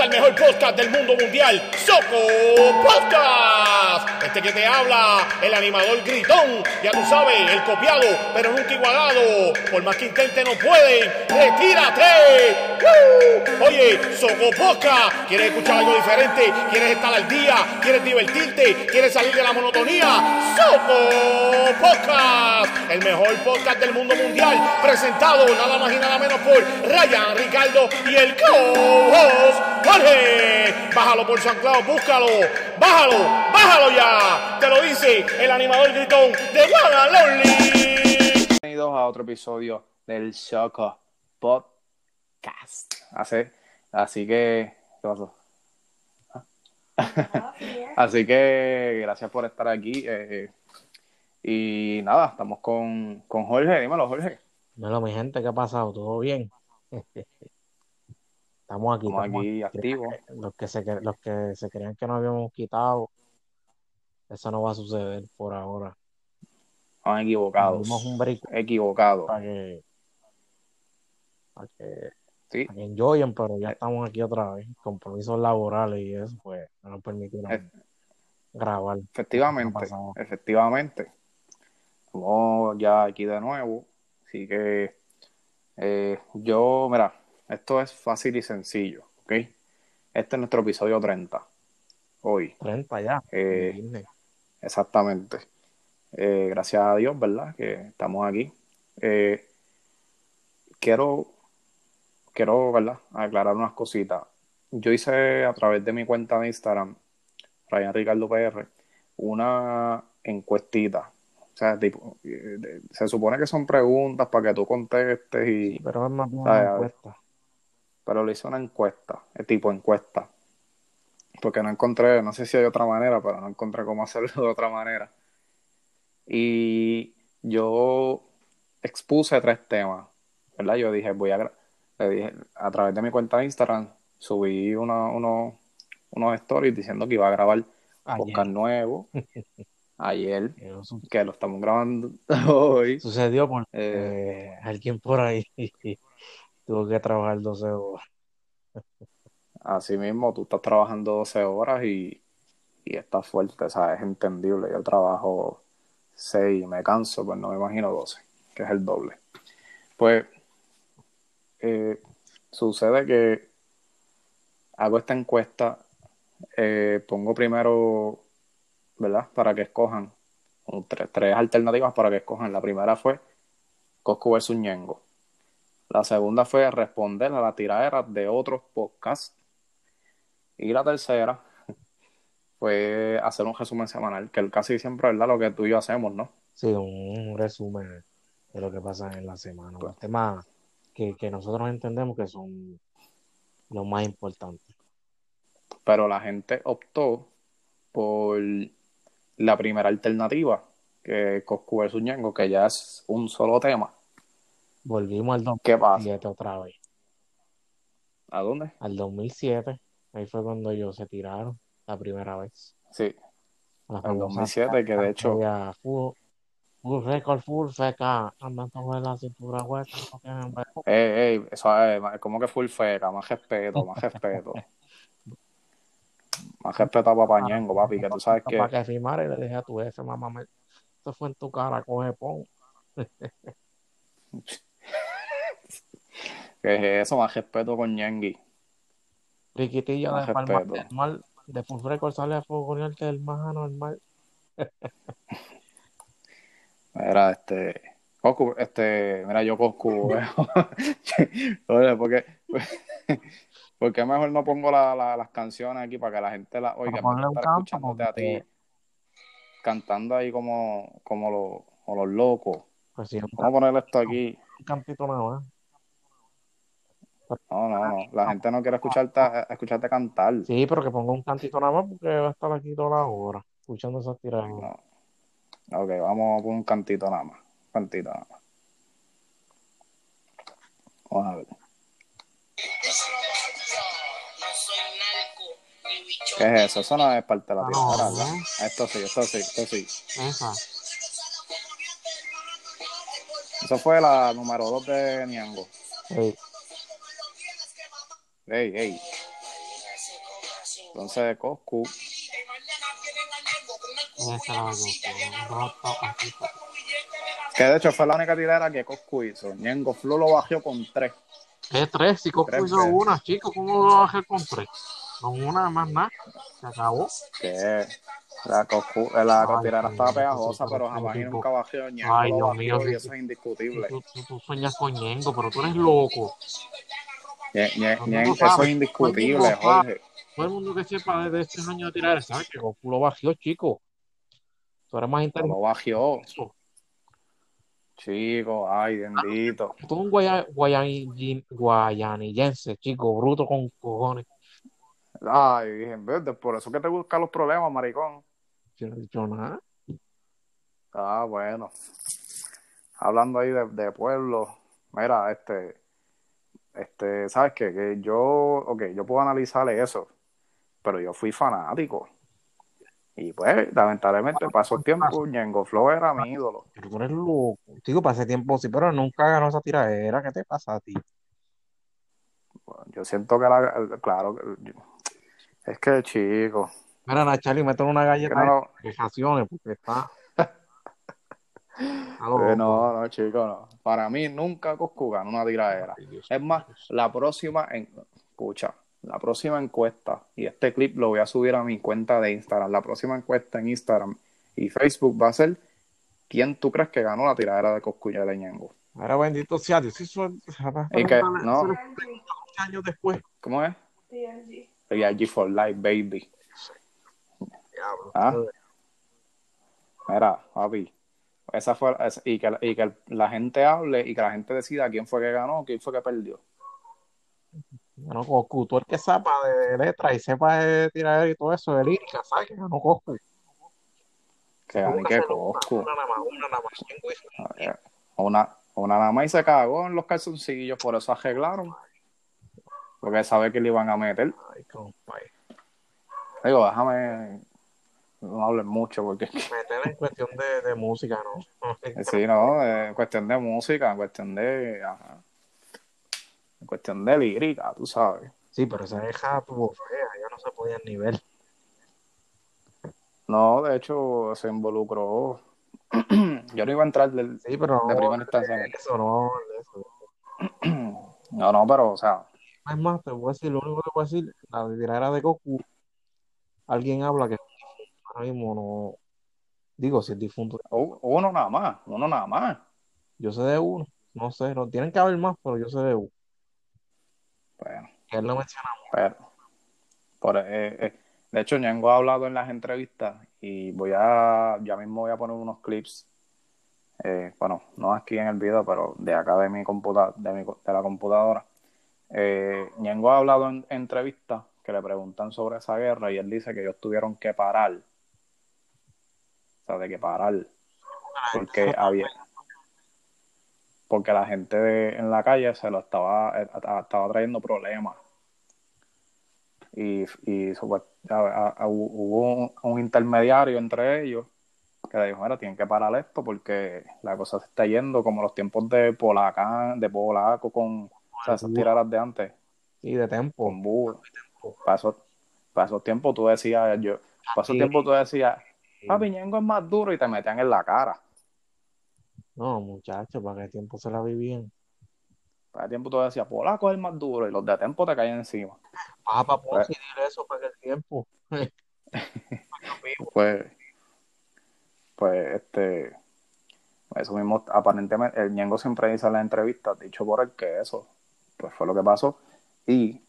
al mejor podcast del mundo mundial, Soco Podcast. Este que te habla, el animador gritón, ya tú sabes, el copiado, pero nunca igualado. Por más que intente no pueden, retírate. Oye, Soco Podcast, ¿quieres escuchar algo diferente? ¿Quieres estar al día? ¿Quieres divertirte? ¿Quieres salir de la monotonía? Soco Podcast, el mejor podcast del mundo mundial, presentado nada más y nada menos por Ryan, Ricardo y el co-host Bájalo por San Claudio, búscalo, bájalo, bájalo ya. Te lo dice el animador gritón de Lonely. Bienvenidos a otro episodio del Choco Podcast. Así, así que, ¿qué pasó? así que gracias por estar aquí. eh, y nada, estamos con, con Jorge. Dímelo, Jorge. Dímelo, mi gente, ¿qué ha pasado? ¿Todo bien? Estamos aquí. Estamos estamos aquí activos. Los que, se, los que se creían que nos habíamos quitado, eso no va a suceder por ahora. Estamos equivocados. Dimos un break Equivocados. para que, para que, Sí. para que enjoyen, pero ya estamos aquí otra vez. Compromisos laborales y eso, pues, no nos permitieron Eh. grabar. Efectivamente, efectivamente. Estamos ya aquí de nuevo. Así que eh, yo, mira, esto es fácil y sencillo, ¿ok? Este es nuestro episodio 30. Hoy, 30 ya. Eh, exactamente. Eh, gracias a Dios, ¿verdad? Que estamos aquí. Eh, quiero, quiero, ¿verdad? Aclarar unas cositas. Yo hice a través de mi cuenta de Instagram, Ryan Ricardo PR, una encuestita. O sea, tipo, eh, se supone que son preguntas para que tú contestes y, Pero es más una encuesta. Pero le hice una encuesta, el tipo encuesta. Porque no encontré, no sé si hay otra manera, pero no encontré cómo hacerlo de otra manera. Y yo expuse tres temas, ¿verdad? Yo dije, voy a, le dije, a través de mi cuenta de Instagram, subí una, uno- unos stories diciendo que iba a grabar Ayer. podcast nuevo ayer, que lo estamos grabando hoy. Sucedió porque Eh, eh, alguien por ahí tuvo que trabajar 12 horas. Así mismo, tú estás trabajando 12 horas y, y estás fuerte, ¿sabes? Es entendible. Yo trabajo 6 y me canso, pues no me imagino 12, que es el doble. Pues eh, sucede que hago esta encuesta, eh, pongo primero, ¿verdad? Para que escojan tres, alternativas para que escojan. La primera fue Coscu versus Ñengo. La segunda fue responder a la tiradera de otros podcasts. Y la tercera fue hacer un resumen semanal, que casi siempre es ¿verdad? lo que tú y yo hacemos, ¿no? Sí, un resumen de lo que pasa en la semana. Los temas que, que nosotros entendemos que son los más importantes. Pero la gente optó por la primera alternativa, que es Coscu versus Ñengo, que ya es un solo tema. Volvimos al ¿Qué pasa? 2007 otra vez. ¿A dónde? Al 2007, ahí fue cuando ellos se tiraron la primera vez. Sí, al famosa 2007, que de hecho, Full, full record, full feca, andando con la cintura hueca. ey, ey, eso es como que full feca, más respeto, más respeto. Más respeto a Papá Ñengo, papi, que tú sabes que Para que firmara y le dije a tu jefe, mamá, me... esto fue en tu cara, coge pon. que es eso, más respeto con Ñengui. Riquitillo Más de Palma respeto. del Mar, de Full Record sale a fogonearte el más anormal. Mira, este. Coscu, este. Mira, yo Coscu. Oye, porque. porque mejor no pongo la- la- las canciones aquí para que la gente las oiga. Para estar canto, escuchándote a ti. Cantando ahí como, como, los, como los locos. Pues sí, Vamos a poner esto aquí. un cantito nada más. No, no, no. La gente no quiere escucharte, escucharte cantar. Sí, pero que ponga un cantito nada más porque va a estar aquí toda la hora escuchando esas tiradas. No. Ok, vamos a poner un cantito nada más. Un cantito nada más. Vamos a ver. ¿Qué es eso? Eso no es parte de la no. ¿verdad? Esto sí, esto sí, esto sí. Esa. Eso fue la número 2 de Niango. Sí. Ey, ey. Entonces, Coscu. Que de hecho fue la única tirada que Coscu hizo. Ñengo Flo lo bajó con tres. ¿Qué tres? Si Coscu hizo una, chicos, ¿cómo lo bajé con tres? Con una más nada. Se acabó. Que la, Coscu, la tirada estaba pegajosa, pero jamás y nunca bajó Ñengo. Ay, Dios mío. Y eso es indiscutible. Tú, tú, tú sueñas con Ñengo, pero tú eres loco. Eso es indiscutible, Jorge. Todo el mundo que sepa de este año de tirar sabe que Goku lo bajó, chico. Tú eres más inteligente. Lo bajó. Chico, ay, bendito. Tú un guaya, guayan, guayanillense, chico, bruto con cojones. Ay, dije, verde, por eso que te buscan los problemas, maricón. Yo no he dicho nada. Ah, bueno. Hablando ahí de, de pueblo, mira, este, este, ¿sabes qué? Que yo, ok, yo puedo analizar eso, pero yo fui fanático. Y pues, lamentablemente, pasó el tiempo, Ñengo Flow era mi ídolo. Pero tú eres loco. Digo, pasé tiempo sí, pero nunca ganó esa tiradera. ¿Qué te pasa a ti? Bueno, yo siento que la, claro, es que chico. Mira, Nachali, métele una galleta no, de porque está. No, no, chico, no. Para mí nunca Coscu ganó una tiradera. Es más, la próxima, en... escucha, la próxima encuesta, y este clip lo voy a subir a mi cuenta de Instagram, la próxima encuesta en Instagram y Facebook va a ser ¿quién tú crees que ganó la tiradera de Coscuya de Ñengo? Ahora bendito sea Dios. Eso, y que, no. años después. ¿Cómo es? TRG. TRG for Life, baby. Diablo. ¿Ah? Mira, papi. Esa fue, esa, y, que, y que la gente hable y que la gente decida quién fue que ganó, quién fue que perdió. Bueno, Coscu, tú el que sepa de letra y sepa de tirar y todo eso de lírica, ¿sabes que ganó Coscu? Que gané que Coscu. Una nada más, una nada más. Una, una nada más y se cagó en los calzoncillos, por eso arreglaron. Porque sabe que le iban a meter. Ay, compadre. Digo, déjame no hablen mucho porque meter en cuestión de, de música no sí no en cuestión de música en cuestión de ajá. en cuestión de lírica tú sabes. Sí pero esa deja tuvo fea ya no se podía ni ver no de hecho se involucró. Yo no iba a entrar del, sí, pero de no, primera instancia. eso no eso. no. No pero o sea es más te voy a decir lo único que voy a decir la tiradera de Goku. Alguien habla que ahora mismo no. Digo, si es difunto. Uno nada más, uno nada más. Yo sé de uno, no sé, no tienen que haber más, pero yo sé de uno. Bueno. Él lo mencionamos. Pero, por, eh, eh, de hecho, Ñengo ha hablado en las entrevistas y voy a, ya mismo voy a poner unos clips, eh, bueno, no aquí en el video, pero de acá de mi computadora, de, mi, de la computadora. Eh, Ñengo ha hablado en entrevistas que le preguntan sobre esa guerra y él dice que ellos tuvieron que parar de que parar porque había porque la gente de, en la calle se lo estaba estaba trayendo problemas y, y pues, hubo un, un, intermediario entre ellos que le dijo, mira, tienen que parar esto porque la cosa se está yendo como los tiempos de Polaca, de Polaco con o sea, esas tiradas de antes. Y de tiempo. Con Búho. Para esos, para esos tiempos tú decías, yo, para esos tiempos tú decías, Papi Ñengo es más duro y te metían en la cara. No, muchachos, ¿para qué tiempo se la vivían? Para qué tiempo tú decías, Polaco es el más duro y los de tiempo te caen encima. Ah, para poder decir eso para el tiempo. pues, pues, este, eso mismo, aparentemente, el Ñengo siempre dice en la entrevista, dicho por él que eso, pues fue lo que pasó. Y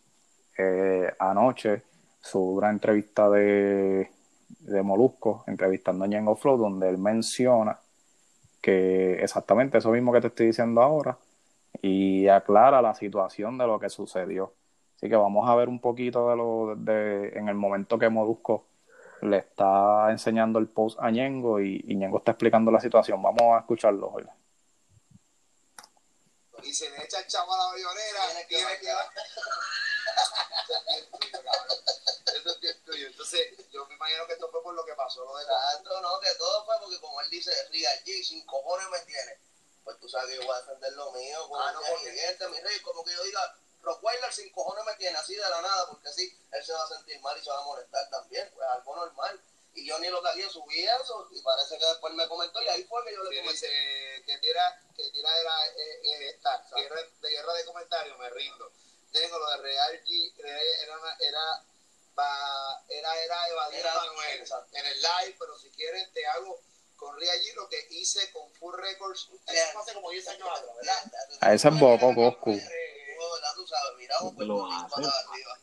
eh, anoche, su gran entrevista de de Molusco entrevistando a Ñengo Flow, donde él menciona que exactamente eso mismo que te estoy diciendo ahora y aclara la situación de lo que sucedió. Así que vamos a ver un poquito de lo de en el momento que Molusco le está enseñando el post a Ñengo y, y Ñengo está explicando la situación. Vamos a escucharlo hoy. Y se le echa el chavo a la es bien tuyo. Entonces, yo me imagino que esto fue por lo que pasó, lo de Exacto, no, que todo fue porque como él dice, Real G, sin cojones me tiene. Pues tú sabes que yo voy a defender lo mío con Ah, no, porque- mi rey, como que yo diga, Rockweiler sin cojones me tiene así de la nada, porque sí, él se va a sentir mal y se va a molestar también, pues algo normal. Y yo ni lo tagué, subí eso, y parece que después me comentó, y ahí fue que yo le comenté. dice que tira, que tira era eh, eh, esta, guerra, de guerra de comentarios, me rindo. Digo, lo de Real G era, una- era, pa- era, era evadir Era- a Manuel en el live, pero si quieres te hago con Real G lo que hice con Full Records. Eso fue hace como 10 años atrás, ¿verdad? A ese es Boco Coscu. Tú sabes, miramos Lo hace. para arriba.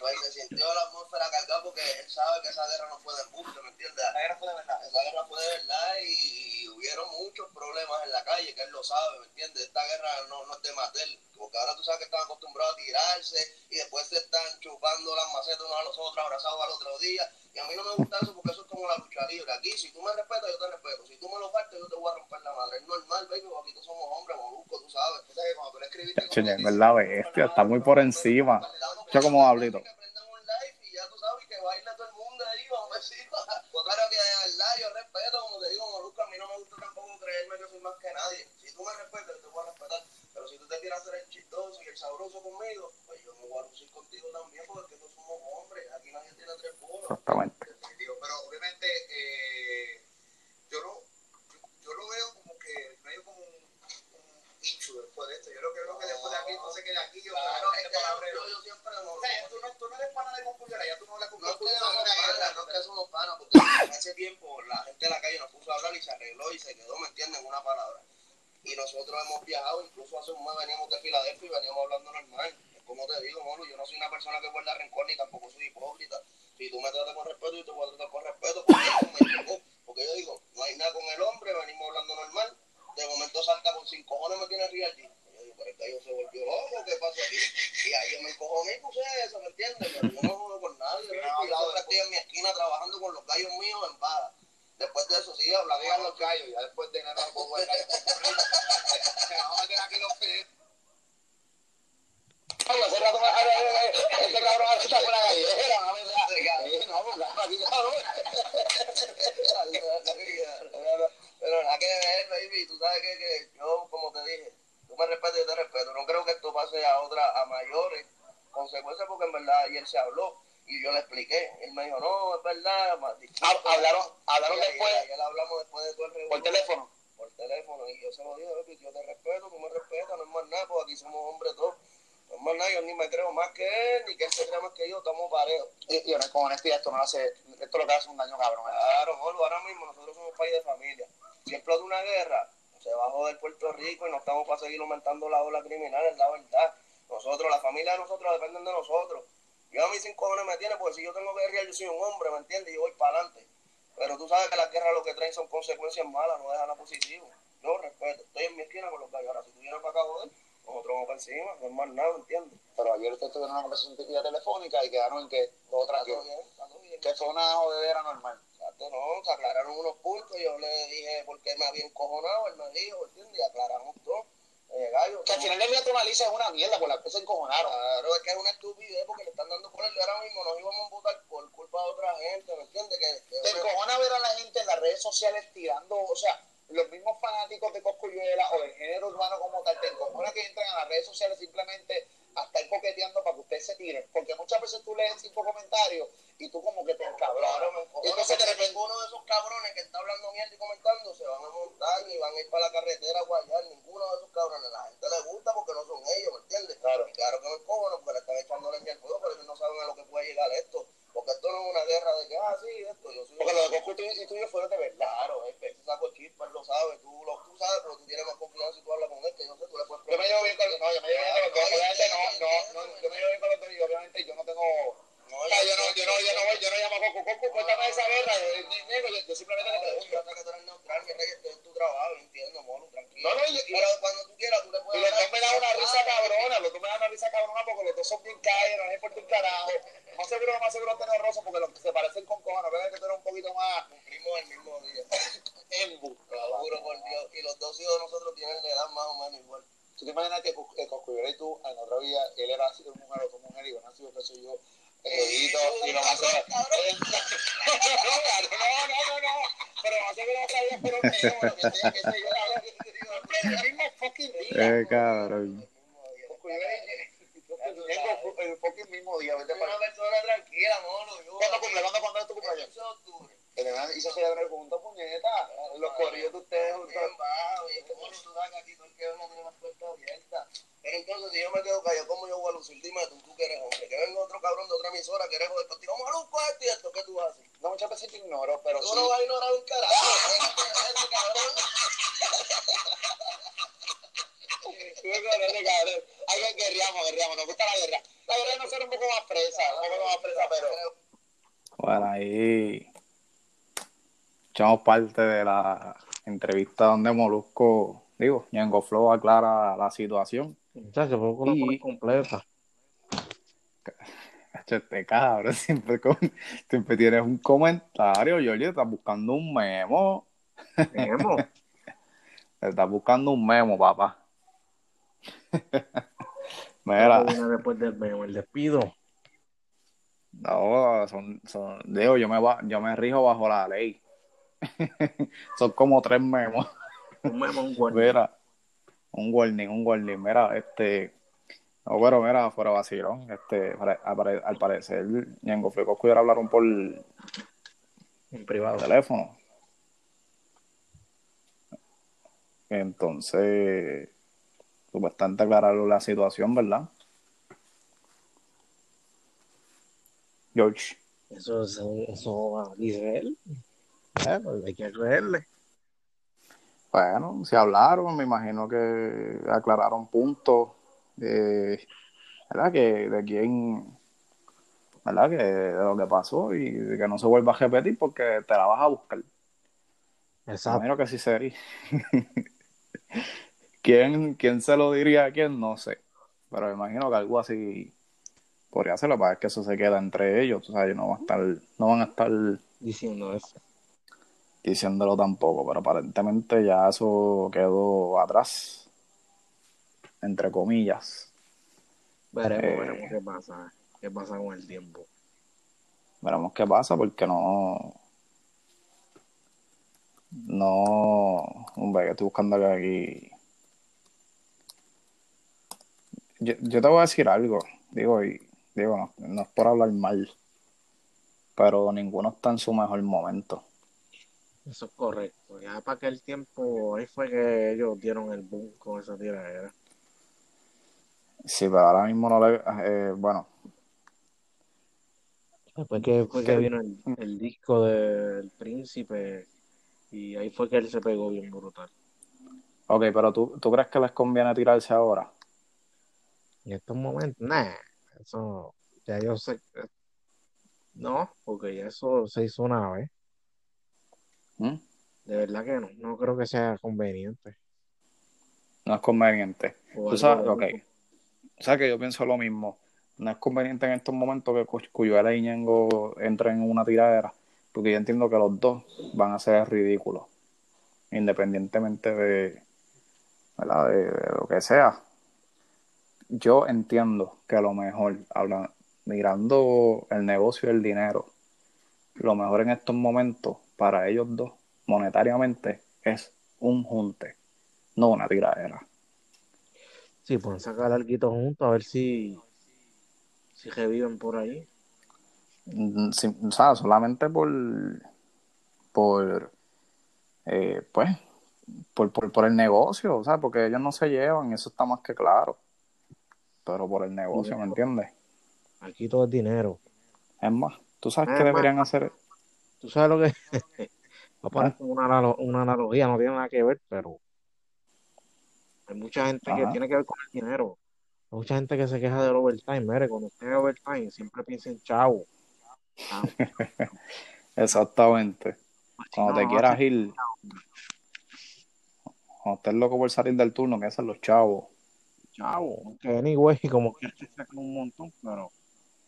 Pues se sintió la atmósfera cargada porque él sabe que esa guerra no fue de embuste, ¿me entiendes? La guerra fue de verdad. Esa guerra fue de verdad y, y hubieron muchos problemas en la calle, que él lo sabe, ¿me entiendes? Esta guerra no, no es de Matel, porque ahora tú sabes que están acostumbrados a tirarse y después se están chupando las macetas unos a los otros, abrazados al otro día. Y a mí no me gusta eso porque eso es como la lucha libre. Aquí, si tú me respetas, yo te respeto. Si tú me lo faltas, yo te voy a romper la madre. Es normal, baby, porque aquí todos somos hombres, molusco, tú sabes. O sea que cuando tú le escribiste... Ñengo es la bestia, está muy por encima. Yo como Pablito. Que prendan un live y ya tú sabes que baila todo el mundo ahí, vamos a decir. Claro que al lado yo respeto, como te digo, Molusco, a mí no me gusta tampoco creerme que soy más que nadie. Si tú me respetas, yo te voy a respetar. Pero si tú te quieres hacer el chistoso y el sabroso conmigo, pues yo me voy a lucir contigo también, porque todos somos hombres. Aquí nadie tiene tres bolas. Exactamente. Pero obviamente eh, yo no yo, yo lo veo como que no hay como un, un issue después de esto. Yo lo que veo que después de aquí, entonces que de aquí yo Claro, es este que yo, palabrero. yo, yo siempre no, O sea, tú no, tú no eres pana de Concuyera, ya tú no la No es que Concuyera, somos una panas, guerra, no es que somos panas, porque en ese tiempo la gente de la calle nos puso a hablar y se arregló y se quedó, ¿me entienden? Una palabra. Y nosotros hemos viajado, incluso hace un mes veníamos de Filadelfia y veníamos hablando normal. Es como te digo, Molo, yo no soy una persona que guarda rencor ni tampoco soy hipócrita. Si tú me tratas con respeto, yo te voy a tratar con respeto, porque, eso me chocó. porque yo digo, no hay nada con el hombre, venimos hablando normal. De momento salta con cinco cojones, me tiene Real G. Y Yo digo, pero es que yo se volvió loco, ¿qué pasó aquí? Y ahí yo me encojoné y puse eso, ¿me entiendes? Pero yo no jodo con nadie. ¿ves? No, yo no, siempre estoy en mi esquina trabajando con los gallos míos en vara. Después de eso, sí, hablamos Digan los gallos, ya después de nada, pongo el gallo. Se vamos a meter aquí los pies. Hace rato me este cabrón ahora está por la gallera, no me da. Eh, No, pues claro, aquí cabrón. Pero nada que ver, baby. Tú sabes que, que yo, como te dije, tú me respetas y yo te respeto. No creo que esto pase a otra, a mayores consecuencias, porque en verdad ayer se habló y yo le expliqué. Él me dijo, no, es verdad. Hab- Hablaron, hablaron Y después ayer hablamos después de todo el revuelo. por teléfono. por teléfono y yo se lo dije, yo te respeto, tú me respetas, no es más nada, porque aquí somos hombres todos. No es más nada, yo ni me creo más que él, ni que él se crea más que yo, estamos parejos. Y, y con honestidad, esto no hace, esto lo que hace un daño cabrón. Claro, Molo, ahora mismo nosotros somos país de familia. Si explota una guerra, se va a joder Puerto Rico y no estamos para seguir aumentando la ola criminal, es la verdad. Nosotros, la familia de nosotros dependen de nosotros. Yo a mí sin cojones me tiene, porque si yo tengo que guerrear, yo soy un hombre, ¿me entiendes? Y yo voy para adelante. Pero tú sabes que las guerras lo que traen son consecuencias malas, no dejan a positivo. Yo respeto, estoy en mi esquina con los gallos. Ahora, si tú vienes para acá, joder, nosotros vamos para encima, no es más nada, ¿me entiendes? Pero ayer ustedes tuvieron una conversación telefónica y quedaron en que todo bien. Que fue una jodedera normal. Exacto, no, se aclararon unos puntos, yo le dije por qué me había encojonado, él me dijo, ¿entiendes? Y aclaramos todo. Eh, gallo, Que al final del día tú analizas una mierda por la que se encojonaron. Claro, es que es una estupidez porque le están dando por el ahora mismo, nos íbamos a votar por culpa de otra gente, ¿me entiendes? Que, que Te encojona ver a la gente en las redes sociales tirando, o sea, los mismos fanáticos de Coscuyuela o del género urbano como tal, te encojona que entren a las redes sociales simplemente a estar coqueteando para que ustedes se tiren. Porque muchas veces tú lees cinco comentarios y tú como que te encabronas. Claro, me encojona Entonces, de porque repente, ninguno de esos cabrones que está hablando mierda y comentando se van a montar y van a ir para la carretera a guayar. Ninguno de esos cabrones. La gente le gusta porque no son ellos, ¿me entiendes? Claro. Y claro que me encojona porque le están echando leña al fuego, pero ellos no saben a lo que puede llegar esto. Porque esto no es una guerra de que, ah, sí, esto, yo soy... porque lo de Coscu y tuyo fueron de verdad. Claro, es que ese saco chispa, él lo sabe, tú, lo, tú sabes, pero tú tienes más confianza y tú hablas con él, que yo sé, tú le puedes Yo me llevo bien con, no, yo me llevo bien con los dos. Claro, Obviamente no, yo no, entiendo, no, yo me llevo bien con los dos y obviamente yo no tengo No, O sea, yo no, yo no, yo no voy, yo no llamo a Coco, Coco, cuéntame esa guerra, eh, ni- ni- yo, yo simplemente le pregunto. Yo sé que tú eres neutral, mi rey, este es tu trabajo, entiendo, mono, tranquilo. No, no, y, y- Pero cuando tú quieras, tú le y puedes los hablar. dos me dan una risa cabrona, los dos me dan una risa cabrona porque los dos son bien calles, no les importa un carajo. Más seguro, más seguro tener rosa porque los que se parecen con cojones, ves que tú eres un poquito más Cumplimos el mismo día. embu. Lo juro por Dios. Y los dos hijos de nosotros tienen la edad más o menos igual. ¿Tú te imaginas que Cos- que Coscuyuela y tú en otra vida, él era sido mujer o tu mujer y yo nacido, qué sé yo, egoíto y lo más seguro. Eh, No, no, no, no, pero más seguro no sabía, pero mío, lo que sé yo, mismo fucking día. Eh, cabrón. Coscuyuela y- jodida. Vete Soy para una persona tranquila, mono. Yo, ¿Cuándo cumple? ¿Cuándo, ¿Cuándo es tu El cumpleaños? 15 de octubre. Que le van- Y se celebrar juntos, puñeta. Los corrillos de ustedes que que. Entonces, si yo me quedo callado, ¿cómo yo voy a lucir? Dime tú, tú que eres hombre. Que venga otro cabrón de otra emisora que eres joder contigo. Maluco, esto y esto, ¿qué tú haces? No, muchas veces te ignoro, pero Tú sí. no vas a ignorar un carajo. Ese cabrón. Tú me conoces, cabrón. Hay que guerreamos, guerreamos. Nos gusta la guerra. La guerra no ser un poco más presa, un poco más presa, pero... Bueno, ahí echamos parte de la entrevista donde Molusco, digo, Ñengo Flow aclara la situación. Poco la Y- completa. Este cabrón siempre, con- siempre tienes un comentario, Giorgio, estás buscando un memo. Memo. Estás buscando un memo, papá. Mira, después del memo, el despido. no, son, son, digo, yo me, va- yo me rijo bajo la ley. son como tres memos. Un memo, un guardia. Mira, un warning, un warning. Mira, este. No, pero mira, fuera vacilón. Este, al, al parecer, Ñengo y Coscuyo hablaron por En privado. teléfono. Entonces, bastante aclarar la situación, ¿verdad? George. Eso, eso, eso dice él. Pues hay que creerle. Bueno, se hablaron, me imagino que aclararon puntos, eh, ¿verdad? Que de quién, ¿verdad? Que de lo que pasó y de que no se vuelva a repetir porque te la vas a buscar. Exacto. imagino que sí sería. ¿Quién, ¿Quién se lo diría a quién? No sé. Pero me imagino que algo así podría ser. Lo que eso se queda entre ellos. O sea, ellos no van a estar, no van a estar Diciendo eso. Diciéndolo tampoco. Pero aparentemente ya eso quedó atrás. Entre comillas. Veremos, Eh. veremos qué pasa. ¿Qué pasa con el tiempo? Veremos qué pasa porque no. No. Hombre, que estoy buscando aquí. Yo, yo te voy a decir algo. Digo, y digo, no, no es por hablar mal. Pero ninguno está en su mejor momento. Eso es correcto. Ya para aquel tiempo, ahí fue que ellos dieron el boom con esa tiradera. Sí, pero ahora mismo no le. eh, bueno, Después que, fue que vino el, el disco del príncipe y ahí fue que él se pegó bien brutal. ok, pero ¿tú, ¿tú crees que les conviene tirarse ahora? En estos momentos, nah, eso ya yo sé. No, porque ya eso se hizo una vez. ¿Mm? De verdad que no, no creo que sea conveniente. No es conveniente. O Tú sabes, algo- ok. O sea que yo pienso lo mismo. No es conveniente en estos momentos que Cu- Cuyuela y Ñengo entren en una tiradera, porque yo entiendo que los dos van a ser ridículos, independientemente de, ¿verdad? de, de lo que sea. Yo entiendo que a lo mejor, habla- mirando el negocio y el dinero, lo mejor en estos momentos para ellos dos, monetariamente, es un junte, no una tiradera. Sí, pueden sacar algo juntos a ver si, si reviven por ahí. Mm, sí, o sea, solamente por, por, eh, pues, por, por, por el negocio, o sea, porque ellos no se llevan, eso está más que claro. Pero por el negocio, ¿me entiendes? Aquí todo es dinero. Es más, ¿tú sabes Es qué más. deberían hacer? Tú sabes lo que como una, una analogía, no tiene nada que ver, pero hay mucha gente que tiene que ver con el dinero. Hay mucha gente que se queja del overtime. Mire, cuando usted ve overtime, siempre piensa en chavo. Chavo. Exactamente. Pues, Cuando no, te no quieras ir, cuando estés loco por salir del turno, piensa en los chavos. chavo. Que anyway, como que se saca un montón, pero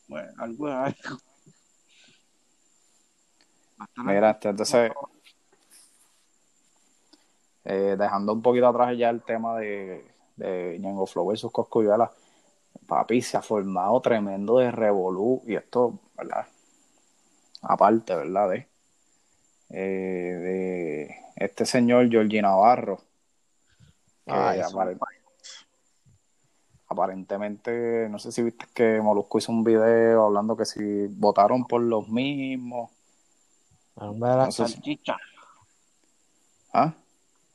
bueno, algo es algo. Mira, este, entonces, eh, dejando un poquito atrás ya el tema de, de Ñengo Flow versus Coscuyuela, papi, se ha formado tremendo de revolú, y esto, ¿verdad? Aparte, ¿verdad? De, eh, de este señor Georgie Navarro, que Ay, aparentemente, no sé si viste que Molusco hizo un video hablando que si votaron por los mismos. El hombre de la No sé si- salchicha. ¿Ah?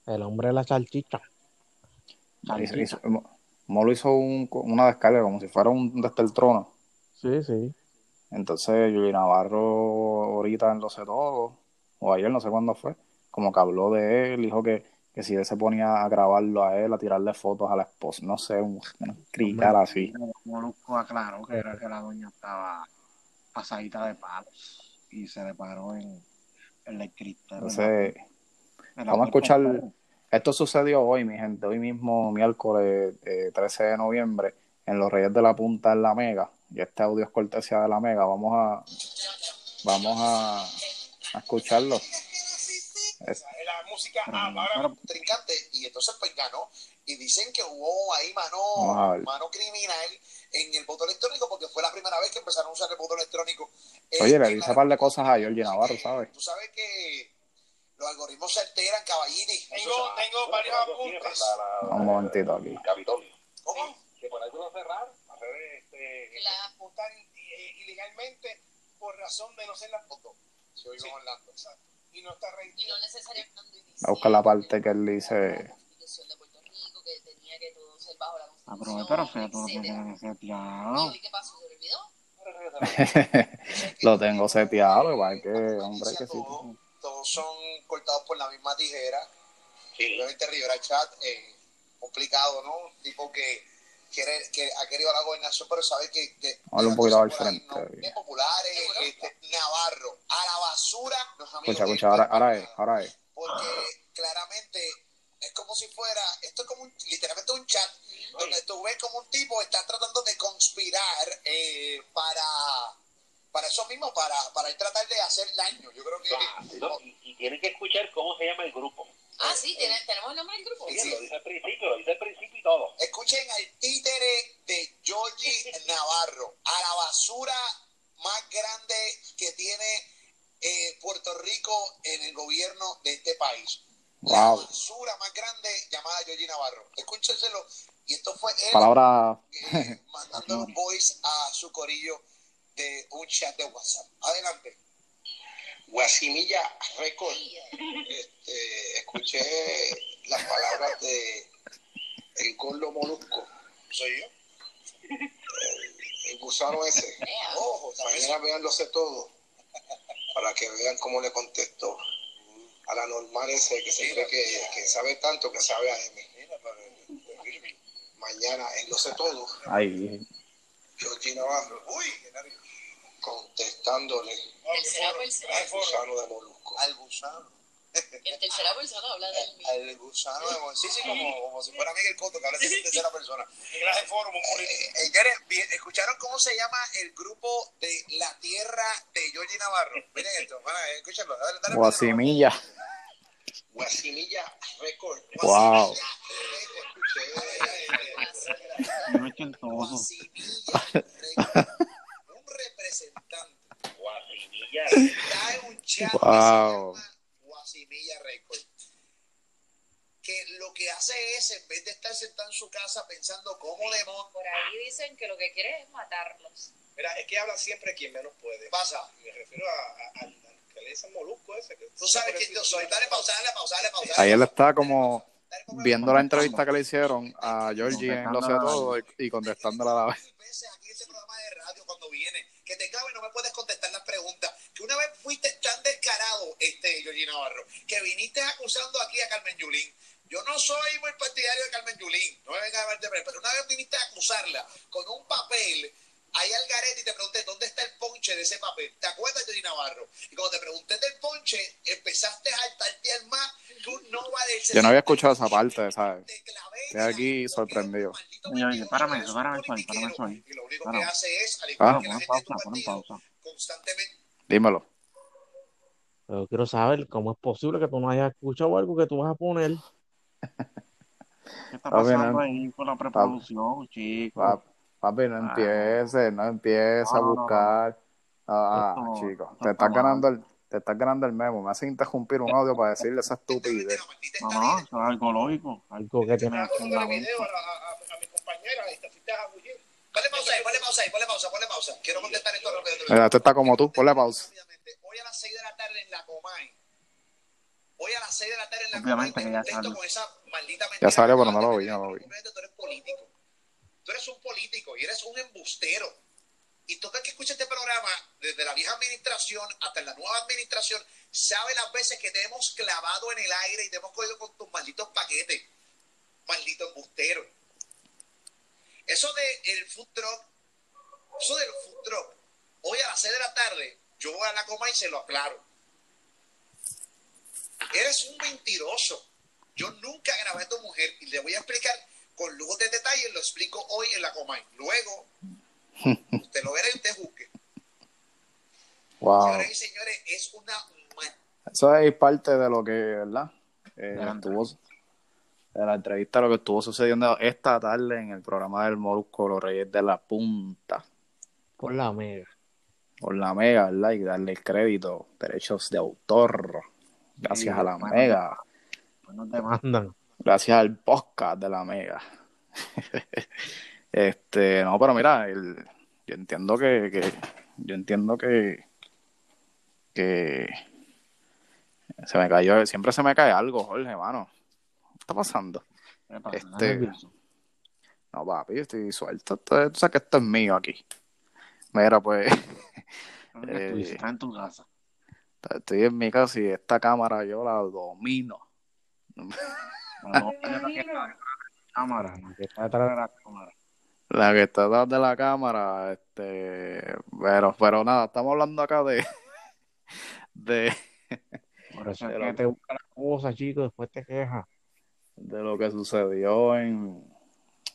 El hombre de la salchicha. Hizo- hizo- Molo hizo un- una descarga como si fuera un desde el trono. Sí, sí. Entonces, Yuli Navarro, ahorita en Lo Sé Todo, o ayer, no sé cuándo fue, como que habló de él, dijo que, que si él se ponía a grabarlo a él, a tirarle fotos a la esposa, no sé, un, una cricar así. Molusco aclaró que era que la doña estaba pasadita de palos y se le paró en, en la cristal. Entonces, vamos a escuchar. Esto sucedió hoy, mi gente, hoy mismo, miércoles eh, 13 de noviembre, en Los Reyes de la Punta en La Mega. Y este audio es cortesía de La Mega. Vamos a, vamos a, a escucharlo. Es- La música ahora Trincante, y entonces pues ganó. Y dicen que hubo ahí mano, mano criminal en el voto electrónico porque fue la primera vez que empezaron a usar el voto electrónico. Oye, le en dice par de cosas a. Georgie Navarro, ¿sabes? Tú sabes que los algoritmos se alteran, caballini. tengo, tengo varios apuntes. Un momentito aquí. ¿Cómo? que por alguno cerrar, hacer este, La- votar i- ilegalmente por razón de no ser las fotos. Se oigo Sí. Orlando. Y no está y registrado. no necesariamente A buscar la parte que él dice. Que tenía que todo ser bajo la Ah, Constitución, pero, pero fíjate lo ¿Y seteado. hoy qué pasó? ¿Se olvidó? Lo tengo seteado, lo que hombre, que sí. Todos, todos son cortados por la misma tijera. Sí. Obviamente Rivera Chat, eh, complicado, ¿no? Un tipo que, quiere, que ha querido la gobernación, pero sabe que... que Habla un poquito al frente. No, populares, este, Navarro, a la basura, los amigos Escucha, escucha, ahora, ahora es, ahora es. porque claramente es como si fuera, esto es como un, literalmente un chat, donde tú ves como un tipo está tratando de conspirar eh, para, para eso mismo, para, para tratar de hacer daño. Yo creo que... No, y, y tienen que escuchar cómo se llama el grupo. Ah, sí, tiene- tenemos el nombre del grupo. Sí, sí. Lo dice al principio, lo dice al principio y todo. Escuchen al títere de Georgie Navarro, a la basura más grande que tiene eh, Puerto Rico en el gobierno de este país. La Wow. basura más grande llamada Georgie Navarro. Escúchenselo. Y esto fue él Palabra. eh, mandando un voice a su corillo de un chat de WhatsApp. Adelante. Guasimilla Record. Este, escuché las palabras de el gordo molusco. Soy yo. El, el gusano ese. Ojo, Mañana vean lo sé todo. Para que vean cómo le contestó a la normal ese que se cree que, que sabe tanto que sabe a M. Mañana en lo sé todo. Ahí. Georgie Navarro. Uy. Contestándole Tercera persona. al gusano de molusco. Al gusano. En tercera persona habla del mismo. Al gusano de Mon- Sí, sí, como, como si fuera Miguel Cotto, que habla de tercera persona. De político. Eh, eh, ¿escucharon cómo se llama el grupo de la tierra de Georgie Navarro? Miren esto, van a escúchenlo. Dale, dale, Guasimilla. Guasimilla Record. Wow. No es chentoso. Guasimilla Record. Un representante. Guasimilla. En un chat que se Wow. llama Guasimilla Record. Que lo que hace es, en vez de estar sentado en su casa pensando cómo demonios Por ahí dicen que lo que quiere es matarlos. Mira, es que habla siempre quien menos puede. pasa. Me refiero a, a- al que le dicen molusco ese. Que Tú sabes quién yo soy. Dale pausa, dale pausa, dale pausa. Ahí él está como viendo la entrevista que le hicieron a Georgie en Lo Sé Todo y, contestándole a la vez. aquí en este programa de radio cuando viene, que te cabe no me puedes contestar las preguntas, que una vez fuiste tan descarado, este Georgie Navarro, que viniste acusando aquí a Carmen Yulín. Yo no soy muy partidario de Carmen Yulín, no me vengas a ver de pero una vez viniste a acusarla con un papel ahí al garete y te pregunté dónde está el ponche de ese papel. ¿Te acuerdas, Georgie Navarro? Y cuando te pregunté del ponche, empezaste a saltartear más que un Nova del Yo no había escuchado esa parte, ¿sabes? Estoy aquí sorprendido. Oye, oye, párame eso, párame eso ahí, párame eso ahí. Y lo único Párame. que hace es, al Ah. igual que la gente de pausa, pon partido, pausa. constantemente Dímelo. Pero quiero saber cómo es posible que tú no hayas escuchado algo que tú vas a poner. ¿Qué está Está bien, pasando ahí con la preproducción, chicos? Pa- Papi, no empieces, no empieces a No, no, no. buscar. Ah, Esto- chicos, esto te está estás ganando el, te estás ganando el memo. Me hace interrumpir un audio para decirle esa estupidez. No, no, eso es algo lógico. Algo que tiene fundamento. video a, a, a, a mi compañera, esta, fuiste pausa ahí, ponle pausa, ponle pausa. Quiero contestar esto rápido. Mira, este está como tú, ponle pausa. Hoy a las 6 de la tarde en la Comay. Hoy a las 6 de la tarde en la Obviamente Comay. que te ya salió. con esa maldita. Ya salió, pero no que lo vi, no lo vi. Tú eres político. Tú eres un político y eres un embustero. Y todo el que escucha este programa, desde la vieja administración hasta la nueva administración, sabe las veces que te hemos clavado en el aire y te hemos cogido con tus malditos paquetes. Maldito embustero. Eso de el food truck, eso del food truck, hoy a las 6 de la tarde, yo voy a la coma y se lo aclaro. Eres un mentiroso. Yo nunca grabé a tu mujer y le voy a explicar con lujo de detalle, lo explico hoy en la Comay. Luego, usted lo verá y usted juzgue. Wow. Señores y señores, es una Eso es parte de lo que, ¿verdad? Eh, estuvo, de la entrevista, lo que estuvo sucediendo esta tarde en el programa del Molusco, Los Reyes de la Punta, Por la mega. por la Mega, ¿verdad? Y darle el crédito, derechos de autor, gracias Sí, a la. Mega, Pues nos demandan. Gracias al podcast de la Mega. este, no, pero mira, el- yo entiendo que, que- yo entiendo que, que se me cayó, siempre se me cae algo, Jorge, mano. ¿Qué está pasando? ¿Qué pasa? Este-. No, papi, estoy suelto. Tú tú sabes que esto es mío aquí. Mira, pues, eh, estuviste, estás en tu casa. estoy en mi casa y esta cámara yo la domino. No la cámara, no, detrás de la cámara. La que está detrás de la cámara, este, pero, pero nada, estamos hablando acá de, de, Por eso es que te busca las cosas, chicos, después te quejas. de lo que sucedió en,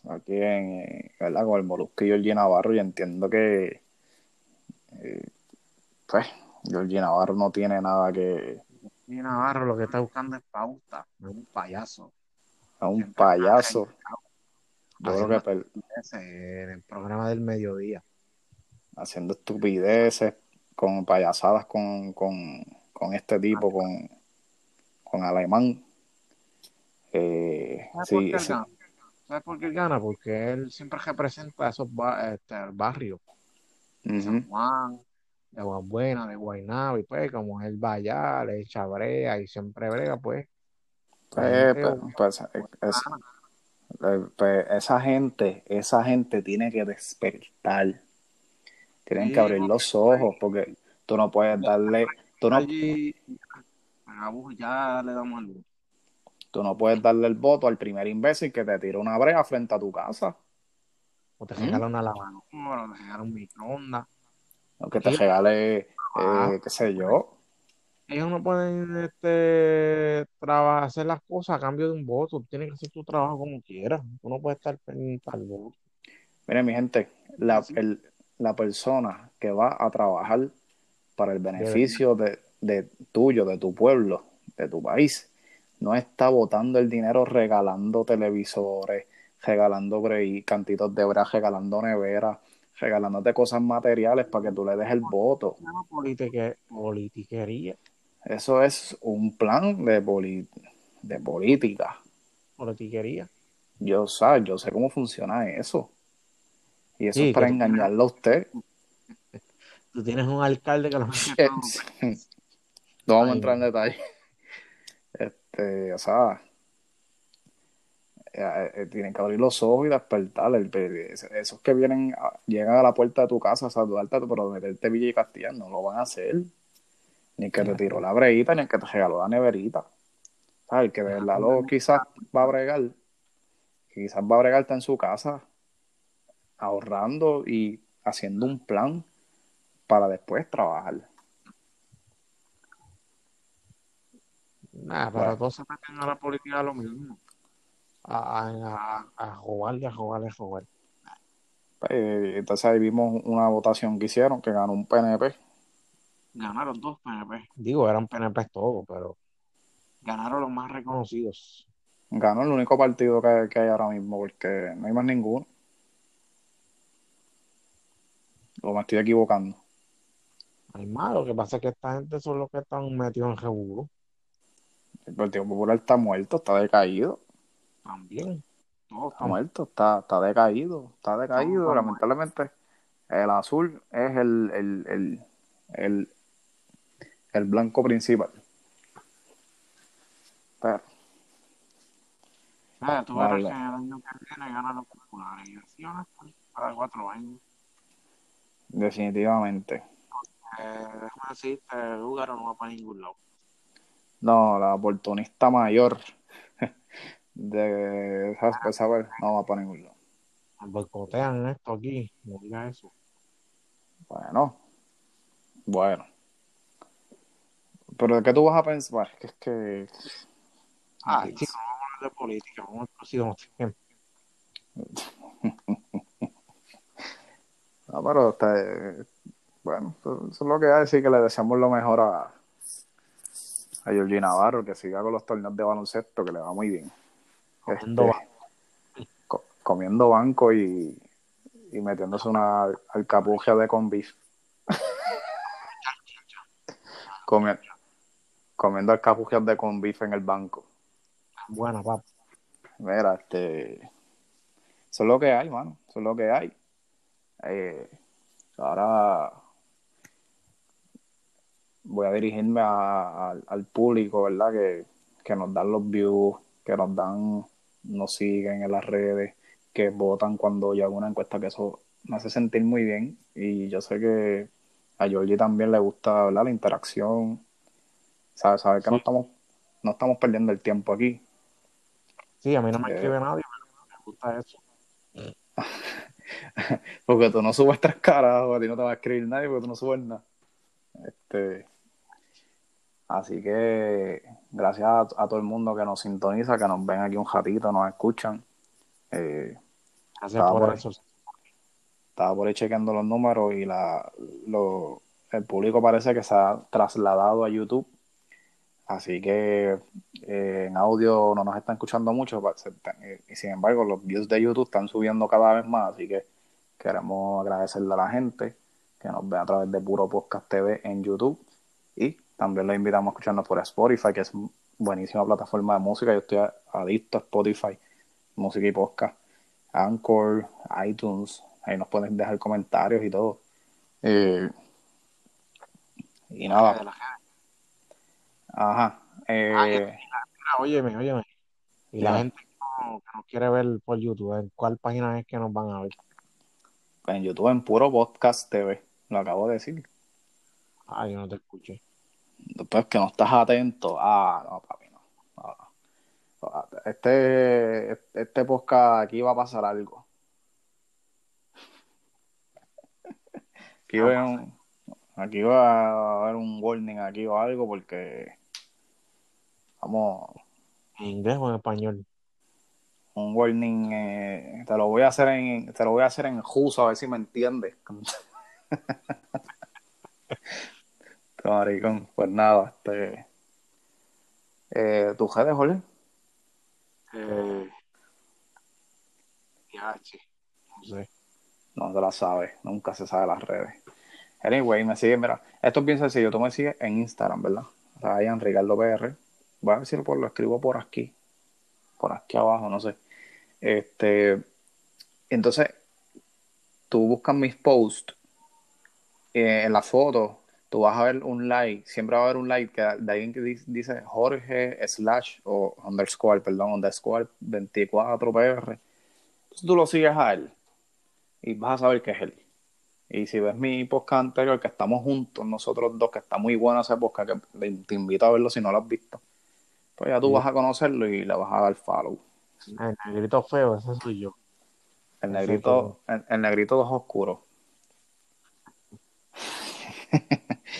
aquí en, ¿verdad? Con el Molusco y Georgie Navarro y entiendo que, eh, pues, Georgie Navarro no tiene nada que, Y Navarro lo que está buscando es pauta, no es un payaso. A un payaso. Yo creo que en el programa del mediodía. haciendo estupideces, con payasadas con, con, con este tipo, con, con Alemán. Eh, ¿Sabes por sí, gana? ¿Sabes por qué él gana? Porque él siempre representa esos ba- este, barrios. ujú. San Juan, de Aguabuena, de Guaynabo, y pues como él va allá, le echa brea y siempre brega, pues. La Pues, pues, pues, es- eh, pues, esa gente, esa gente tiene que despertar. Tienen Sí, que abrir los ojos, porque tú no puedes darle, tú no, allí, Pagabus, ya le damos el voto. tú no puedes darle el voto al primer imbécil que te tira una brea frente a tu casa, O te regala una lavadora. Bueno, te regala un microondas. o que te regale, Ah. eh, qué sé yo, Ellos no pueden este, traba- hacer las cosas a cambio de un voto. Tienes que hacer tu trabajo como quieras. Tú no puedes estar pendiente al voto. Miren, mi gente, la, el- la persona que va a trabajar para el beneficio de, de tuyo, de tu pueblo, de tu país, no está botando el dinero regalando televisores, regalando cantitos de bra, regalando neveras, regalándote cosas materiales para que tú le des el voto. Politiquería. Eso es un plan de, poli- de política. Politiquería. Yo, sé, yo sé cómo funciona eso. Y eso Sí, es para engañarlo a usted. Tú tienes un alcalde que lo No vamos a entrar en detalle. Este, o sea, eh, eh, tienen que abrir los ojos y despertar. El, esos que vienen, a- llegan a la puerta de tu casa a saludarte, pero meterte Villa y Castilla, no lo van a hacer. Ni el que te tiró la breguita, ni el que te regaló la neverita. El que de verdad lo quizás va a bregar, quizás va a bregar está en su casa, ahorrando y haciendo un plan para después trabajar. Nah, pero todos se meten a la política lo mismo. A, a, a, jugar y a jugar y a jugar. Eh, entonces ahí vimos una votación que hicieron que ganó un PNP. Ganaron dos PNP. Digo, eran PNP todos, pero Ganaron los más reconocidos. Ganó el único partido que, que hay ahora mismo porque no hay más ninguno. O me estoy equivocando. Hay más, lo que pasa es que esta gente son los que están metidos en revuelo El Partido Popular está muerto, está decaído. también. Todos Está muerto, está, está decaído, está decaído. Lamentablemente El azul es el, el, el, el, el blanco principal. Pero, Eh, tú verás que el año que viene ganan los populares. Y así van a estar cada cuatro años. definitivamente. Eh, déjame decirte, Lugaro no va para ningún lado. No, la oportunista mayor de esa- saber no va para ningún lado. Boicotean esto aquí, no diga eso. Bueno, bueno. Pero ¿de qué tú vas a pensar? Es que es que. Ah, a hablar de política, vamos al próximo tema. No, pero este, bueno, eso es lo que hay, sí que le deseamos lo mejor a, a Georgie Navarro, que siga con los torneos de baloncesto, que le va muy bien. Comiendo Este, co- comiendo banco y, y metiéndose una alcapugia de con beef. Comi- comiendo alcapugias de con beef en el banco. Buena, papá. Mira, este. Eso es lo que hay, mano. Eso es lo que hay. Eh, ahora voy a dirigirme a- a- al público, ¿verdad? Que, que nos dan los views, que nos dan, nos siguen en las redes, que votan cuando yo hago una encuesta, que eso me hace sentir muy bien. Y yo sé que a Georgie también le gusta, ¿verdad? La interacción. Sabe, sabe que no estamos, no estamos perdiendo el tiempo aquí. Sí, a mí no me Eh. escribe nadie, pero me gusta eso. Porque tú no subes tres caras, o a ti no te va a escribir nadie porque tú no subes nada. Este, así que gracias a, a todo el mundo que nos sintoniza, que nos ven aquí un ratito, nos escuchan. Eh, Gracias Estaba por por ahí. eso. estaba por ahí chequeando los números y la, lo, el público parece que se ha trasladado a YouTube. Así que eh, en audio no nos están escuchando mucho, eh, y sin embargo los views de YouTube están subiendo cada vez más, así que queremos agradecerle a la gente que nos ve a través de Puro Podcast TV en YouTube y también los invitamos a escucharnos por Spotify, que es buenísima plataforma de música, yo estoy adicto a Spotify, música y podcast, Anchor, iTunes, ahí nos pueden dejar comentarios y todo. Eh, y nada. Ajá. eh, Ah, Mira, óyeme, óyeme. Y la gente que no, que nos quiere ver por YouTube, ¿en cuál página es que nos van a ver? en YouTube en Puro Podcast TV, lo acabo de decir. Ah, yo no te escuché. Después que no estás atento. Ah, no, papi, no. No. Este, este podcast aquí va a pasar algo. Aquí va, un- aquí va a haber un warning aquí o algo porque vamos, ¿En inglés o en español? un warning, eh, te lo voy a hacer en, te lo voy a hacer en ruso a ver si me entiendes. Maricón, pues nada, este, eh, ¿tus redes, Jorge? Eh, ya, che, no sé. No se la sabe, nunca se sabe las redes. Anyway, me sigue, mira, esto es bien sencillo, tú me sigues en Instagram, ¿verdad? Ryan Ricardo PR. Voy a ver si lo, escribo por aquí, por aquí abajo, no sé. Este, entonces, tú buscas mis posts, eh, en la foto, tú vas a ver un like, siempre va a haber un like que de alguien que di- dice Jorge slash o underscore, perdón, underscore 24PR. Entonces tú lo sigues a él y vas a saber que es él. Y si ves mi podcast anterior, que estamos juntos, nosotros dos, que está muy bueno ese podcast, que te invito a verlo si no lo has visto, pues ya tú Sí. vas a conocerlo y le vas a dar follow. El negrito feo, ese soy yo. El negrito, el, el negrito de ojos oscuros.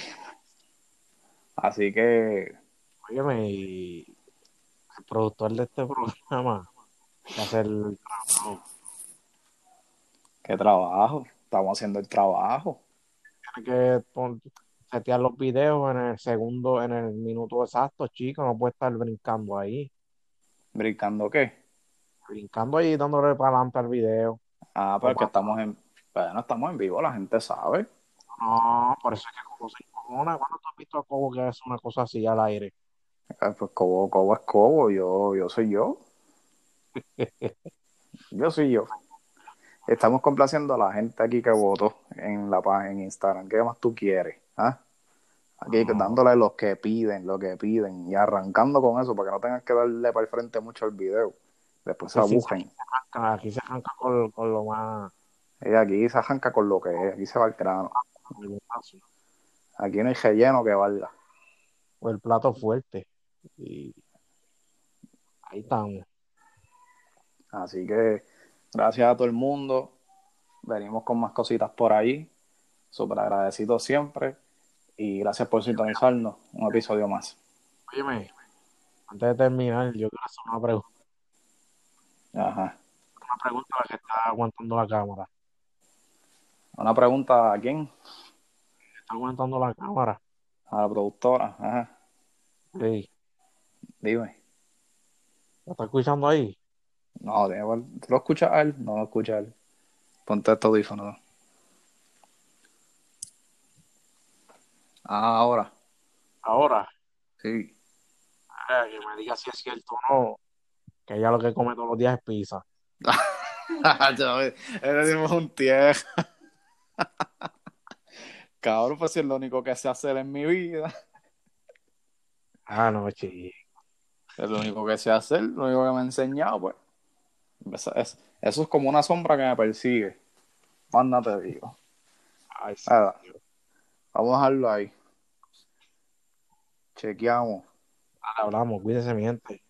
Así que, Óyeme, y el productor de este programa que hace el trabajo. qué trabajo. Estamos haciendo el trabajo. Tiene que pon- setear los videos en el segundo, en el minuto exacto, chico. No puede estar brincando ahí. ¿Brincando qué? Brincando ahí, dándole para adelante al video. Ah, porque estamos en, bueno, estamos en vivo, la gente sabe. No, por eso es que Cobo se incomona. ¿Cuándo tú has visto a Cobo que hace una cosa así al aire? Eh, Pues Cobo, Cobo es Cobo, yo, yo soy yo. Yo soy yo. estamos complaciendo a la gente aquí que votó en la página en Instagram. ¿Qué más tú quieres? ¿Ah? Aquí dándole los que piden, lo que piden y arrancando con eso para que no tengas que darle para el frente mucho el video. Después se abujen. Aquí se arranca con, con lo más. Y aquí se arranca con lo que es, aquí se va el grano. Aquí no hay relleno que valga. o el plato fuerte. Y ahí estamos. Así que gracias a todo el mundo. Venimos con más cositas por ahí. Súper agradecidos siempre. Y gracias por sintonizarnos. Un episodio más. Óyeme, antes de terminar, yo quiero hacer una pregunta. Ajá. Una pregunta a la que está aguantando la cámara. Una pregunta a quién? Está aguantando la cámara. A la productora. Ajá. Sí. Dime. ¿Lo está escuchando ahí? No. ¿Tú lo escuchas a él? No lo escuchas a él. Ponte este audífono. Ahora. Ahora, Sí. eh, que me diga si es cierto o no, que ella lo que come todos los días es pizza. Eres un tieja. Cabrón, pues si es lo único que sé hacer en mi vida. Ah, no, chico. Es lo único que sé hacer, lo único que me ha enseñado, pues. Eso es, eso es como una sombra que me persigue. Más nada te digo. Ay, sí. Nada. Vamos a dejarlo ahí. Chequeamos. Hablamos, cuídese mi gente.